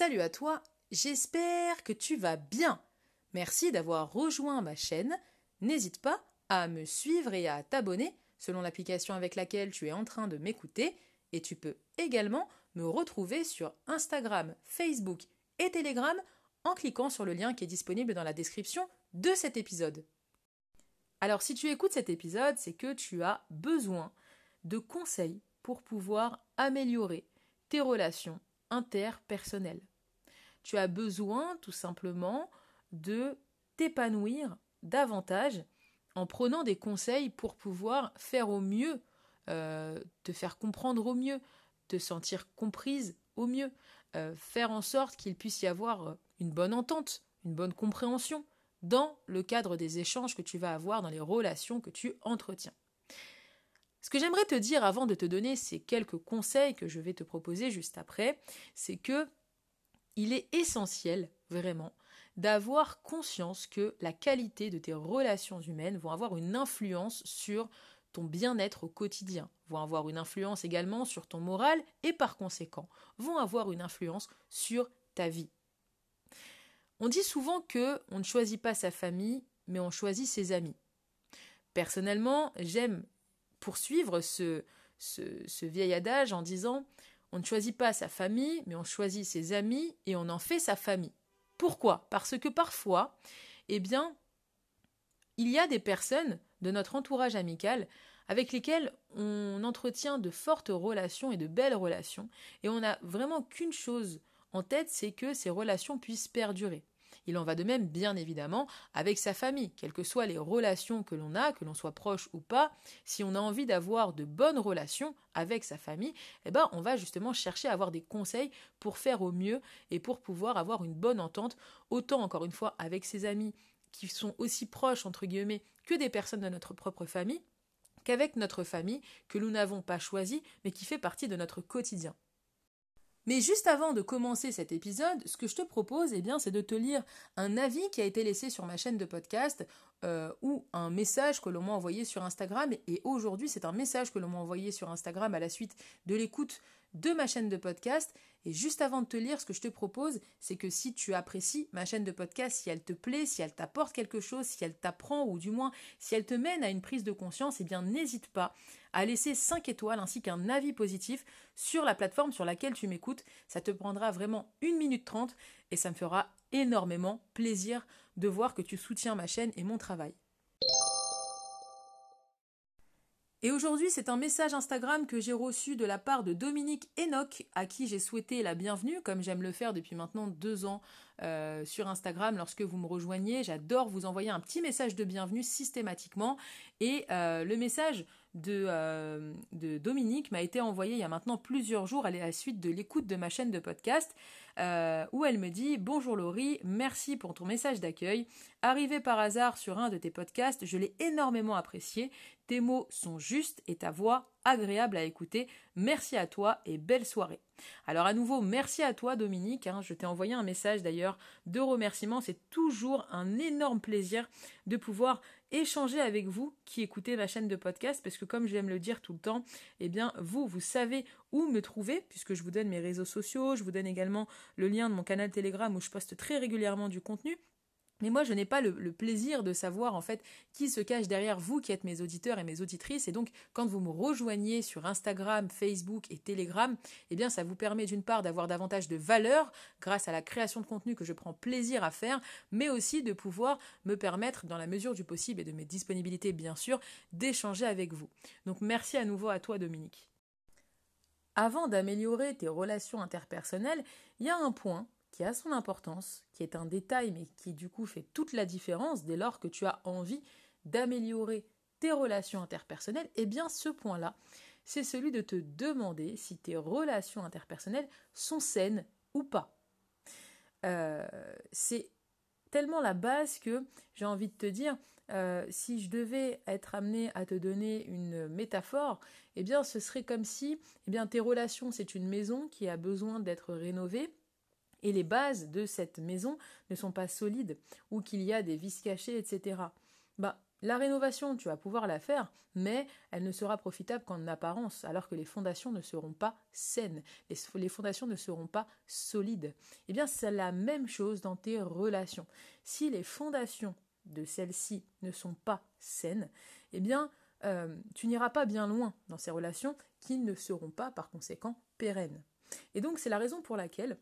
Salut à toi, j'espère que tu vas bien. Merci d'avoir rejoint ma chaîne. N'hésite pas à me suivre et à t'abonner selon l'application avec laquelle tu es en train de m'écouter et tu peux également me retrouver sur Instagram, Facebook et Telegram en cliquant sur le lien qui est disponible dans la description de cet épisode. Alors si tu écoutes cet épisode, c'est que tu as besoin de conseils pour pouvoir améliorer tes relations interpersonnelles. Tu as besoin tout simplement de t'épanouir davantage en prenant des conseils pour pouvoir faire au mieux, euh, te faire comprendre au mieux, te sentir comprise au mieux, euh, faire en sorte qu'il puisse y avoir une bonne entente, une bonne compréhension dans le cadre des échanges que tu vas avoir dans les relations que tu entretiens. Ce que j'aimerais te dire avant de te donner ces quelques conseils que je vais te proposer juste après, c'est que il est essentiel, vraiment, d'avoir conscience que la qualité de tes relations humaines vont avoir une influence sur ton bien-être au quotidien, vont avoir une influence également sur ton moral et par conséquent vont avoir une influence sur ta vie. On dit souvent que on ne choisit pas sa famille, mais on choisit ses amis. Personnellement, j'aime poursuivre ce, ce, ce vieil adage en disant on ne choisit pas sa famille, mais on choisit ses amis et on en fait sa famille. Pourquoi? Parce que parfois, eh bien, il y a des personnes de notre entourage amical avec lesquelles on entretient de fortes relations et de belles relations, et on n'a vraiment qu'une chose en tête, c'est que ces relations puissent perdurer. Il en va de même, bien évidemment, avec sa famille, quelles que soient les relations que l'on a, que l'on soit proche ou pas, si on a envie d'avoir de bonnes relations avec sa famille, eh ben, on va justement chercher à avoir des conseils pour faire au mieux et pour pouvoir avoir une bonne entente, autant encore une fois avec ses amis qui sont aussi proches, entre guillemets, que des personnes de notre propre famille, qu'avec notre famille que nous n'avons pas choisie, mais qui fait partie de notre quotidien. Mais juste avant de commencer cet épisode, ce que je te propose, eh bien, c'est de te lire un avis qui a été laissé sur ma chaîne de podcast euh, ou un message que l'on m'a envoyé sur Instagram. Et aujourd'hui, c'est un message que l'on m'a envoyé sur Instagram à la suite de l'écoute de ma chaîne de podcast. Et juste avant de te lire, ce que je te propose, c'est que si tu apprécies ma chaîne de podcast, si elle te plaît, si elle t'apporte quelque chose, si elle t'apprend ou du moins si elle te mène à une prise de conscience, eh bien n'hésite pas à laisser 5 étoiles ainsi qu'un avis positif sur la plateforme sur laquelle tu m'écoutes. Ça te prendra vraiment 1 minute 30 et ça me fera énormément plaisir de voir que tu soutiens ma chaîne et mon travail. Et aujourd'hui, c'est un message Instagram que j'ai reçu de la part de Dominique Enoch, à qui j'ai souhaité la bienvenue, comme j'aime le faire depuis maintenant deux ans euh, sur Instagram lorsque vous me rejoignez. J'adore vous envoyer un petit message de bienvenue systématiquement. Et euh, le message euh, de Dominique m'a été envoyé il y a maintenant plusieurs jours à la suite de l'écoute de ma chaîne de podcast. Euh, où elle me dit Bonjour Laurie, merci pour ton message d'accueil. Arrivé par hasard sur un de tes podcasts, je l'ai énormément apprécié. Tes mots sont justes et ta voix agréable à écouter. Merci à toi et belle soirée. Alors à nouveau, merci à toi Dominique. Hein. je t'ai envoyé un message d'ailleurs de remerciement. C'est toujours un énorme plaisir de pouvoir échanger avec vous qui écoutez ma chaîne de podcast parce que comme j'aime le dire tout le temps, eh bien vous, vous savez où me trouver puisque je vous donne mes réseaux sociaux, je vous donne également le lien de mon canal Telegram où je poste très régulièrement du contenu. Mais moi, je n'ai pas le, plaisir de savoir en fait qui se cache derrière vous qui êtes mes auditeurs et mes auditrices. Et donc, quand vous me rejoignez sur Instagram, Facebook et Telegram, eh bien, ça vous permet d'une part d'avoir davantage de valeur grâce à la création de contenu que je prends plaisir à faire, mais aussi de pouvoir me permettre, dans la mesure du possible et de mes disponibilités bien sûr, d'échanger avec vous. Donc, merci à nouveau à toi, Dominique. Avant d'améliorer tes relations interpersonnelles, il y a un point qui a son importance, qui est un détail, mais qui du coup fait toute la différence dès lors que tu as envie d'améliorer tes relations interpersonnelles, eh bien ce point-là, c'est celui de te demander si tes relations interpersonnelles sont saines ou pas. Euh, c'est tellement la base que j'ai envie de te dire, euh, si je devais être amené à te donner une métaphore, eh bien ce serait comme si eh bien, tes relations, c'est une maison qui a besoin d'être rénovée et les bases de cette maison ne sont pas solides ou qu'il y a des vis cachés, etc. bah la rénovation, tu vas pouvoir la faire, mais elle ne sera profitable qu'en apparence, alors que les fondations ne seront pas saines, les, fondations ne seront pas solides. Eh bien, c'est la même chose dans tes relations. Si les fondations de celles-ci ne sont pas saines, eh bien, euh, tu n'iras pas bien loin dans ces relations qui ne seront pas, par conséquent, pérennes. Et donc, c'est la raison pour laquelle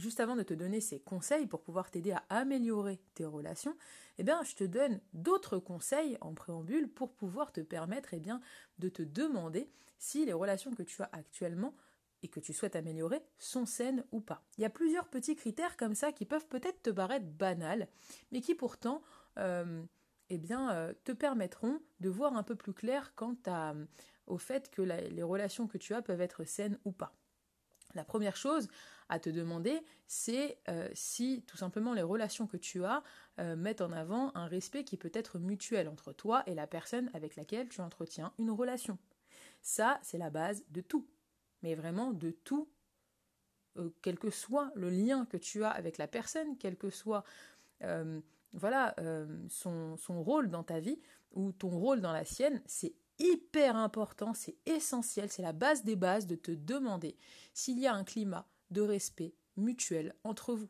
juste avant de te donner ces conseils pour pouvoir t'aider à améliorer tes relations, eh bien, je te donne d'autres conseils en préambule pour pouvoir te permettre eh de te demander si les relations que tu as actuellement et que tu souhaites améliorer sont saines ou pas. Il y a plusieurs petits critères comme ça qui peuvent peut-être te paraître banals, mais qui pourtant euh, eh bien, euh, te permettront de voir un peu plus clair quant au fait que les relations que tu as peuvent être saines ou pas. La première chose à te demander, c'est euh, si tout simplement les relations que tu as euh, mettent en avant un respect qui peut être mutuel entre toi et la personne avec laquelle tu entretiens une relation. Ça, c'est la base de tout. Mais vraiment de tout, euh, quel que soit le lien que tu as avec la personne, quel que soit son, son rôle dans ta vie ou ton rôle dans la sienne, c'est hyper important, c'est essentiel, c'est la base des bases de te demander s'il y a un climat de respect mutuel entre vous.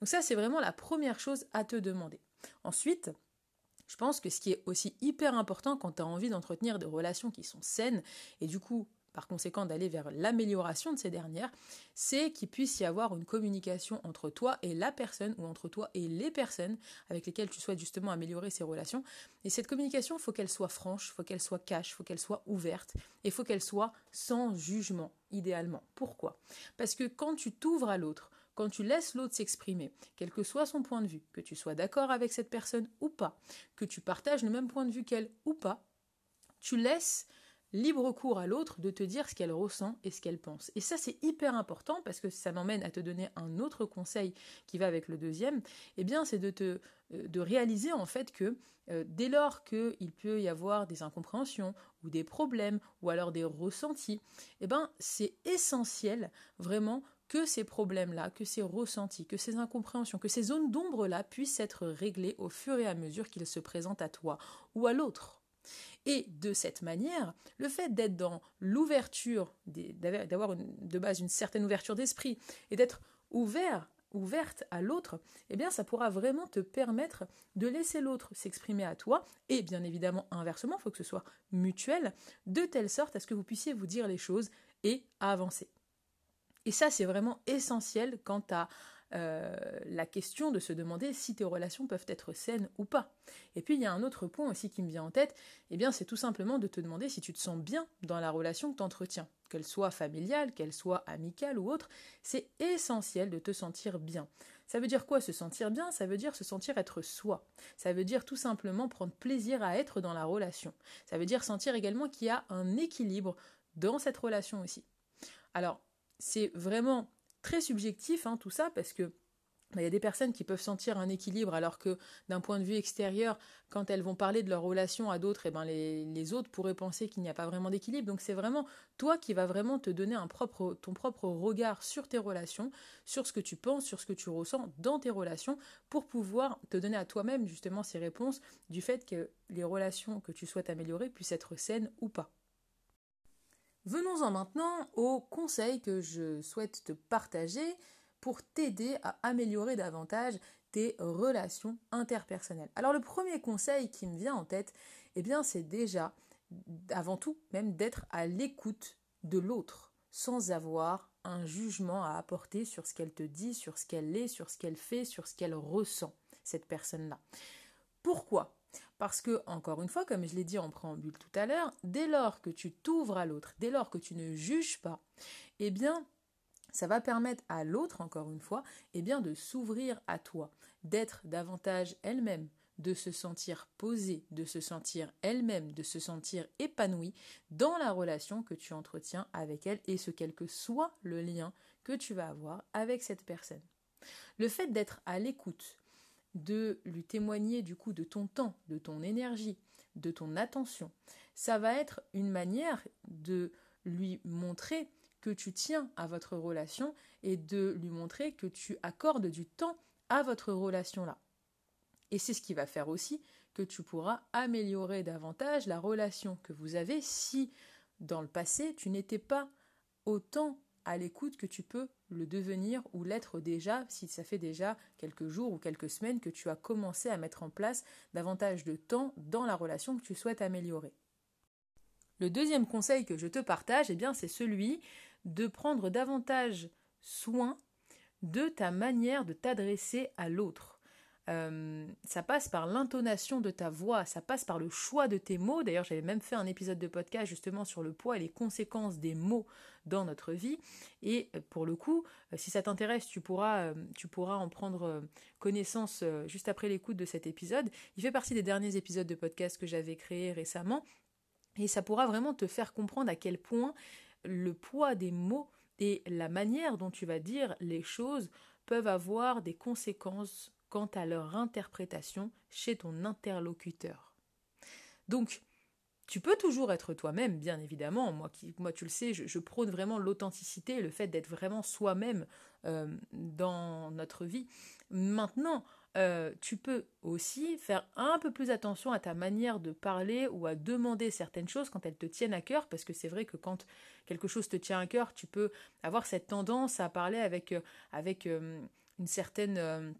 Donc ça, c'est vraiment la première chose à te demander. Ensuite, je pense que ce qui est aussi hyper important quand tu as envie d'entretenir des relations qui sont saines, et du coup par conséquent d'aller vers l'amélioration de ces dernières, c'est qu'il puisse y avoir une communication entre toi et la personne ou entre toi et les personnes avec lesquelles tu souhaites justement améliorer ces relations. Et cette communication, il faut qu'elle soit franche, il faut qu'elle soit cash, il faut qu'elle soit ouverte et il faut qu'elle soit sans jugement, idéalement. Pourquoi? Parce que quand tu t'ouvres à l'autre, quand tu laisses l'autre s'exprimer, quel que soit son point de vue, que tu sois d'accord avec cette personne ou pas, que tu partages le même point de vue qu'elle ou pas, tu laisses libre cours à l'autre de te dire ce qu'elle ressent et ce qu'elle pense. Et ça, c'est hyper important parce que ça m'emmène à te donner un autre conseil qui va avec le deuxième. Eh bien, c'est de te euh, de réaliser en fait que euh, dès lors qu'il peut y avoir des incompréhensions ou des problèmes ou alors des ressentis, eh ben c'est essentiel vraiment que ces problèmes-là, que ces ressentis, que ces incompréhensions, que ces zones d'ombre-là puissent être réglées au fur et à mesure qu'ils se présentent à toi ou à l'autre. Et de cette manière, le fait d'être dans l'ouverture, d'avoir de base une certaine ouverture d'esprit et d'être ouvert ouverte à l'autre, eh bien ça pourra vraiment te permettre de laisser l'autre s'exprimer à toi et bien évidemment inversement, il faut que ce soit mutuel de telle sorte à ce que vous puissiez vous dire les choses et avancer. Et ça c'est vraiment essentiel quant à euh, la question de se demander si tes relations peuvent être saines ou pas. Et puis il y a un autre point aussi qui me vient en tête, eh bien c'est tout simplement de te demander si tu te sens bien dans la relation que tu entretiens, qu'elle soit familiale, qu'elle soit amicale ou autre, c'est essentiel de te sentir bien. Ça veut dire quoi se sentir bien? Ça veut dire se sentir être soi. Ça veut dire tout simplement prendre plaisir à être dans la relation. Ça veut dire sentir également qu'il y a un équilibre dans cette relation aussi. Alors, c'est vraiment très subjectif hein, tout ça parce que bah, il y a des personnes qui peuvent sentir un équilibre alors que d'un point de vue extérieur, quand elles vont parler de leur relation à d'autres, eh ben les, autres pourraient penser qu'il n'y a pas vraiment d'équilibre. Donc c'est vraiment toi qui vas vraiment te donner ton propre regard sur tes relations, sur ce que tu penses, sur ce que tu ressens dans tes relations, pour pouvoir te donner à toi-même justement ces réponses du fait que les relations que tu souhaites améliorer puissent être saines ou pas. Venons-en maintenant aux conseils que je souhaite te partager pour t'aider à améliorer davantage tes relations interpersonnelles. Alors le premier conseil qui me vient en tête, eh bien c'est déjà avant tout même d'être à l'écoute de l'autre sans avoir un jugement à apporter sur ce qu'elle te dit, sur ce qu'elle est, sur ce qu'elle fait, sur ce qu'elle ressent, cette personne-là. Pourquoi? Parce que, encore une fois, comme je l'ai dit en préambule tout à l'heure, dès lors que tu t'ouvres à l'autre, dès lors que tu ne juges pas, eh bien, ça va permettre à l'autre, encore une fois, eh bien, de s'ouvrir à toi, d'être davantage elle-même, de se sentir posée, de se sentir elle-même, de se sentir épanouie dans la relation que tu entretiens avec elle et ce quel que soit le lien que tu vas avoir avec cette personne. Le fait d'être à l'écoute, de lui témoigner du coup de ton temps, de ton énergie, de ton attention. Ça va être une manière de lui montrer que tu tiens à votre relation et de lui montrer que tu accordes du temps à votre relation-là. Et c'est ce qui va faire aussi que tu pourras améliorer davantage la relation que vous avez si dans le passé tu n'étais pas autant à l'écoute que tu peux le devenir ou l'être déjà si ça fait déjà quelques jours ou quelques semaines que tu as commencé à mettre en place davantage de temps dans la relation que tu souhaites améliorer. Le deuxième conseil que je te partage, eh bien, c'est celui de prendre davantage soin de ta manière de t'adresser à l'autre. Euh, ça passe par l'intonation de ta voix, ça passe par le choix de tes mots. D'ailleurs, j'avais même fait un épisode de podcast justement sur le poids et les conséquences des mots dans notre vie. Et euh, pour le coup, euh, si ça t'intéresse, tu pourras, tu pourras en prendre connaissance juste après l'écoute de cet épisode. Il fait partie des derniers épisodes de podcast que j'avais créés récemment. Et ça pourra vraiment te faire comprendre à quel point le poids des mots et la manière dont tu vas dire les choses peuvent avoir des conséquences quant à leur interprétation chez ton interlocuteur. Donc, tu peux toujours être toi-même, bien évidemment. Moi, tu le sais, je, prône vraiment l'authenticité, le fait d'être vraiment soi-même euh, dans notre vie. Maintenant, euh, tu peux aussi faire un peu plus attention à ta manière de parler ou à demander certaines choses quand elles te tiennent à cœur, parce que c'est vrai que quand quelque chose te tient à cœur, tu peux avoir cette tendance à parler avec, euh, avec une certaine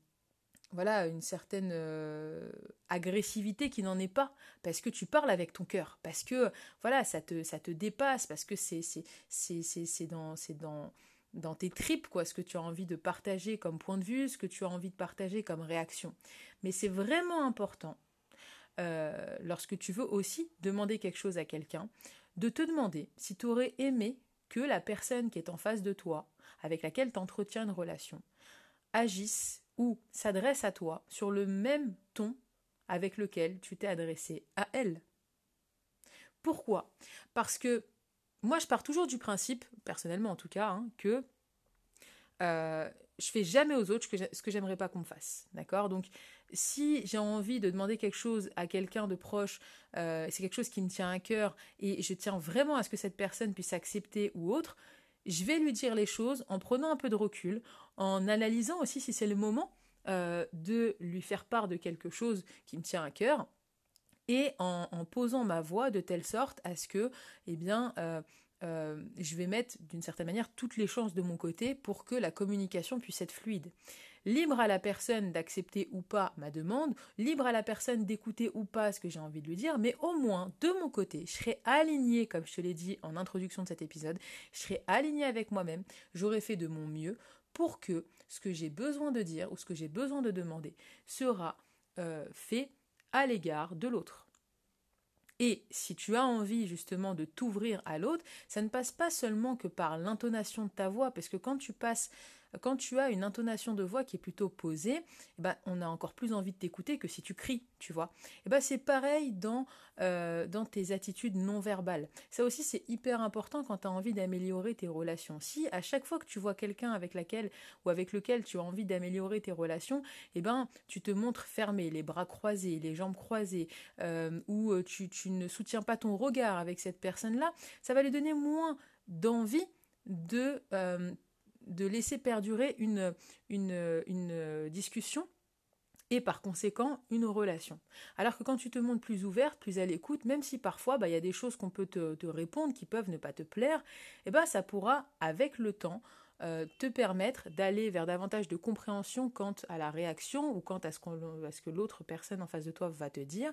voilà, une certaine euh, agressivité qui n'en est pas, parce que tu parles avec ton cœur, parce que voilà, ça te, dépasse, parce que c'est, c'est, c'est, c'est, dans, c'est dans, dans tes tripes, quoi, ce que tu as envie de partager comme point de vue, ce que tu as envie de partager comme réaction. Mais c'est vraiment important, euh, lorsque tu veux aussi demander quelque chose à quelqu'un, de te demander si tu aurais aimé que la personne qui est en face de toi, avec laquelle tu entretiens une relation, agisse ou s'adresse à toi sur le même ton avec lequel tu t'es adressé à elle. Pourquoi? Parce que moi, je pars toujours du principe, personnellement en tout cas, hein, que euh, je fais jamais aux autres ce que j'aimerais pas qu'on me fasse. D'accord? Donc, si j'ai envie de demander quelque chose à quelqu'un de proche, euh, c'est quelque chose qui me tient à cœur et je tiens vraiment à ce que cette personne puisse accepter ou autre, je vais lui dire les choses en prenant un peu de recul, en analysant aussi si c'est le moment euh, de lui faire part de quelque chose qui me tient à cœur et en, posant ma voix de telle sorte à ce que, eh bien, euh, euh, je vais mettre d'une certaine manière toutes les chances de mon côté pour que la communication puisse être fluide. Libre à la personne d'accepter ou pas ma demande, libre à la personne d'écouter ou pas ce que j'ai envie de lui dire, mais au moins de mon côté, je serai alignée, comme je te l'ai dit en introduction de cet épisode, je serai alignée avec moi-même, j'aurai fait de mon mieux pour que ce que j'ai besoin de dire ou ce que j'ai besoin de demander sera euh, fait à l'égard de l'autre. Et si tu as envie justement de t'ouvrir à l'autre, ça ne passe pas seulement que par l'intonation de ta voix, parce que quand tu passes quand tu as une intonation de voix qui est plutôt posée, eh ben, on a encore plus envie de t'écouter que si tu cries, tu vois. Eh ben, c'est pareil dans, euh, dans tes attitudes non verbales. Ça aussi, c'est hyper important quand tu as envie d'améliorer tes relations. Si à chaque fois que tu vois quelqu'un avec laquelle ou avec lequel tu as envie d'améliorer tes relations, eh ben, tu te montres fermé, les bras croisés, les jambes croisées, euh, ou euh, tu, tu ne soutiens pas ton regard avec cette personne-là, ça va lui donner moins d'envie de de laisser perdurer une, une, discussion et par conséquent une relation. Alors que quand tu te montres plus ouverte, plus à l'écoute, même si parfois bah, il y a des choses qu'on peut te, répondre qui peuvent ne pas te plaire, eh ben, ça pourra avec le temps euh, te permettre d'aller vers davantage de compréhension quant à la réaction ou quant à ce, à ce que l'autre personne en face de toi va te dire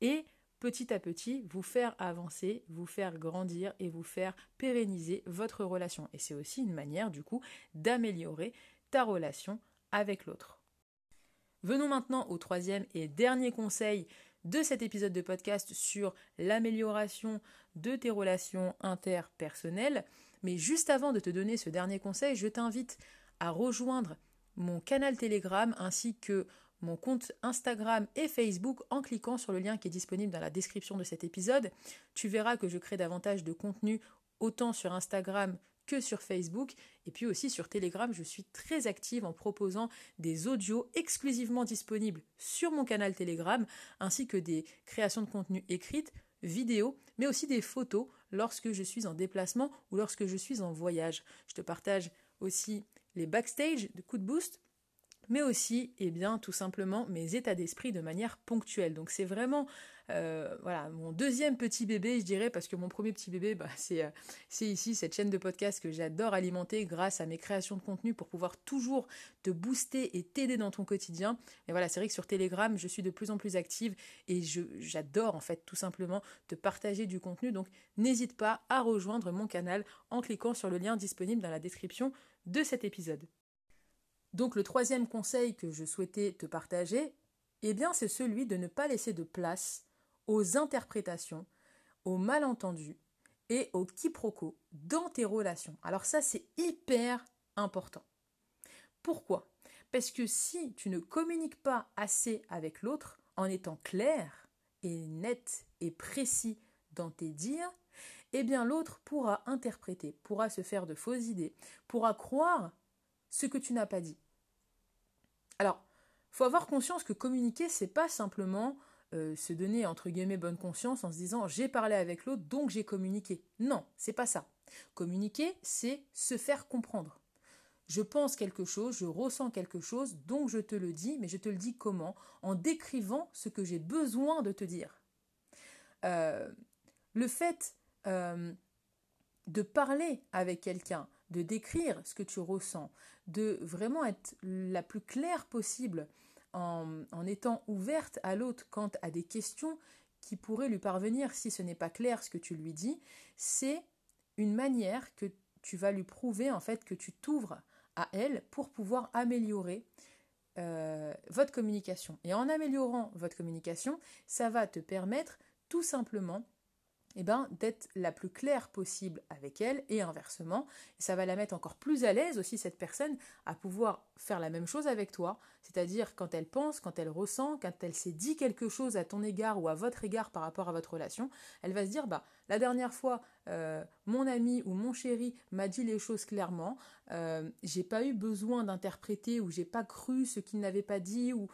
et petit à petit vous faire avancer, vous faire grandir et vous faire pérenniser votre relation. Et c'est aussi une manière du coup d'améliorer ta relation avec l'autre. Venons maintenant au troisième et dernier conseil de cet épisode de podcast sur l'amélioration de tes relations interpersonnelles. Mais juste avant de te donner ce dernier conseil, je t'invite à rejoindre mon canal Telegram ainsi que mon compte Instagram et Facebook en cliquant sur le lien qui est disponible dans la description de cet épisode. Tu verras que je crée davantage de contenu autant sur Instagram que sur Facebook et puis aussi sur Telegram, je suis très active en proposant des audios exclusivement disponibles sur mon canal Telegram ainsi que des créations de contenu écrites, vidéos, mais aussi des photos lorsque je suis en déplacement ou lorsque je suis en voyage. Je te partage aussi les backstage de Coup de Boost mais aussi, eh bien, tout simplement mes états d'esprit de manière ponctuelle. Donc c'est vraiment euh, voilà, mon deuxième petit bébé, je dirais, parce que mon premier petit bébé, bah, euh, c'est ici cette chaîne de podcast que j'adore alimenter grâce à mes créations de contenu pour pouvoir toujours te booster et t'aider dans ton quotidien. Et voilà, c'est vrai que sur Telegram, je suis de plus en plus active et j'adore en fait tout simplement te partager du contenu. Donc n'hésite pas à rejoindre mon canal en cliquant sur le lien disponible dans la description de cet épisode. Donc le troisième conseil que je souhaitais te partager, eh bien c'est celui de ne pas laisser de place aux interprétations, aux malentendus et aux quiproquos dans tes relations. Alors ça c'est hyper important. Pourquoi? Parce que si tu ne communiques pas assez avec l'autre en étant clair et net et précis dans tes dires, eh bien l'autre pourra interpréter, pourra se faire de fausses idées, pourra croire ce que tu n'as pas dit. Alors, faut avoir conscience que communiquer, c'est pas simplement euh, se donner entre guillemets bonne conscience en se disant j'ai parlé avec l'autre donc j'ai communiqué. Non, c'est pas ça. Communiquer, c'est se faire comprendre. Je pense quelque chose, je ressens quelque chose, donc je te le dis, mais je te le dis comment? En décrivant ce que j'ai besoin de te dire. Euh, le fait euh, de parler avec quelqu'un, de décrire ce que tu ressens, de vraiment être la plus claire possible en, étant ouverte à l'autre quant à des questions qui pourraient lui parvenir si ce n'est pas clair ce que tu lui dis, c'est une manière que tu vas lui prouver en fait que tu t'ouvres à elle pour pouvoir améliorer euh, votre communication. Et en améliorant votre communication, ça va te permettre tout simplement eh ben, d'être la plus claire possible avec elle et inversement. Et ça va la mettre encore plus à l'aise aussi, cette personne, à pouvoir faire la même chose avec toi. C'est-à-dire quand elle pense, quand elle ressent, quand elle s'est dit quelque chose à ton égard ou à votre égard par rapport à votre relation, elle va se dire, bah, la dernière fois, euh, mon ami ou mon chéri m'a dit les choses clairement, euh, j'ai pas eu besoin d'interpréter ou j'ai pas cru ce qu'il n'avait pas dit ou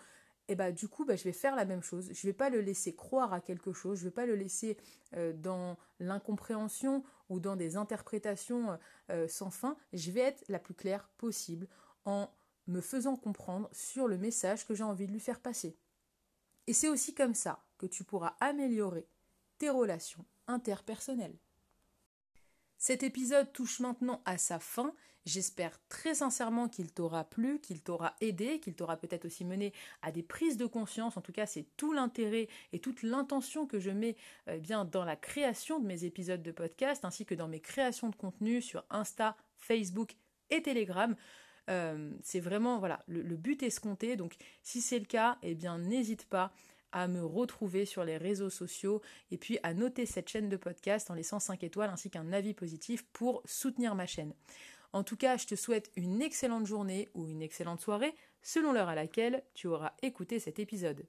et bah du coup bah, je vais faire la même chose. Je ne vais pas le laisser croire à quelque chose, je ne vais pas le laisser euh, dans l'incompréhension ou dans des interprétations euh, euh, sans fin. Je vais être la plus claire possible en me faisant comprendre sur le message que j'ai envie de lui faire passer. Et c'est aussi comme ça que tu pourras améliorer tes relations interpersonnelles. Cet épisode touche maintenant à sa fin. J'espère très sincèrement qu'il t'aura plu, qu'il t'aura aidé, qu'il t'aura peut-être aussi mené à des prises de conscience. En tout cas, c'est tout l'intérêt et toute l'intention que je mets euh, bien dans la création de mes épisodes de podcast, ainsi que dans mes créations de contenu sur Insta, Facebook et Telegram. Euh, c'est vraiment voilà le, le but escompté. Donc, si c'est le cas, eh bien, n'hésite pas à me retrouver sur les réseaux sociaux et puis à noter cette chaîne de podcast en laissant 5 étoiles ainsi qu'un avis positif pour soutenir ma chaîne. En tout cas, je te souhaite une excellente journée ou une excellente soirée selon l'heure à laquelle tu auras écouté cet épisode.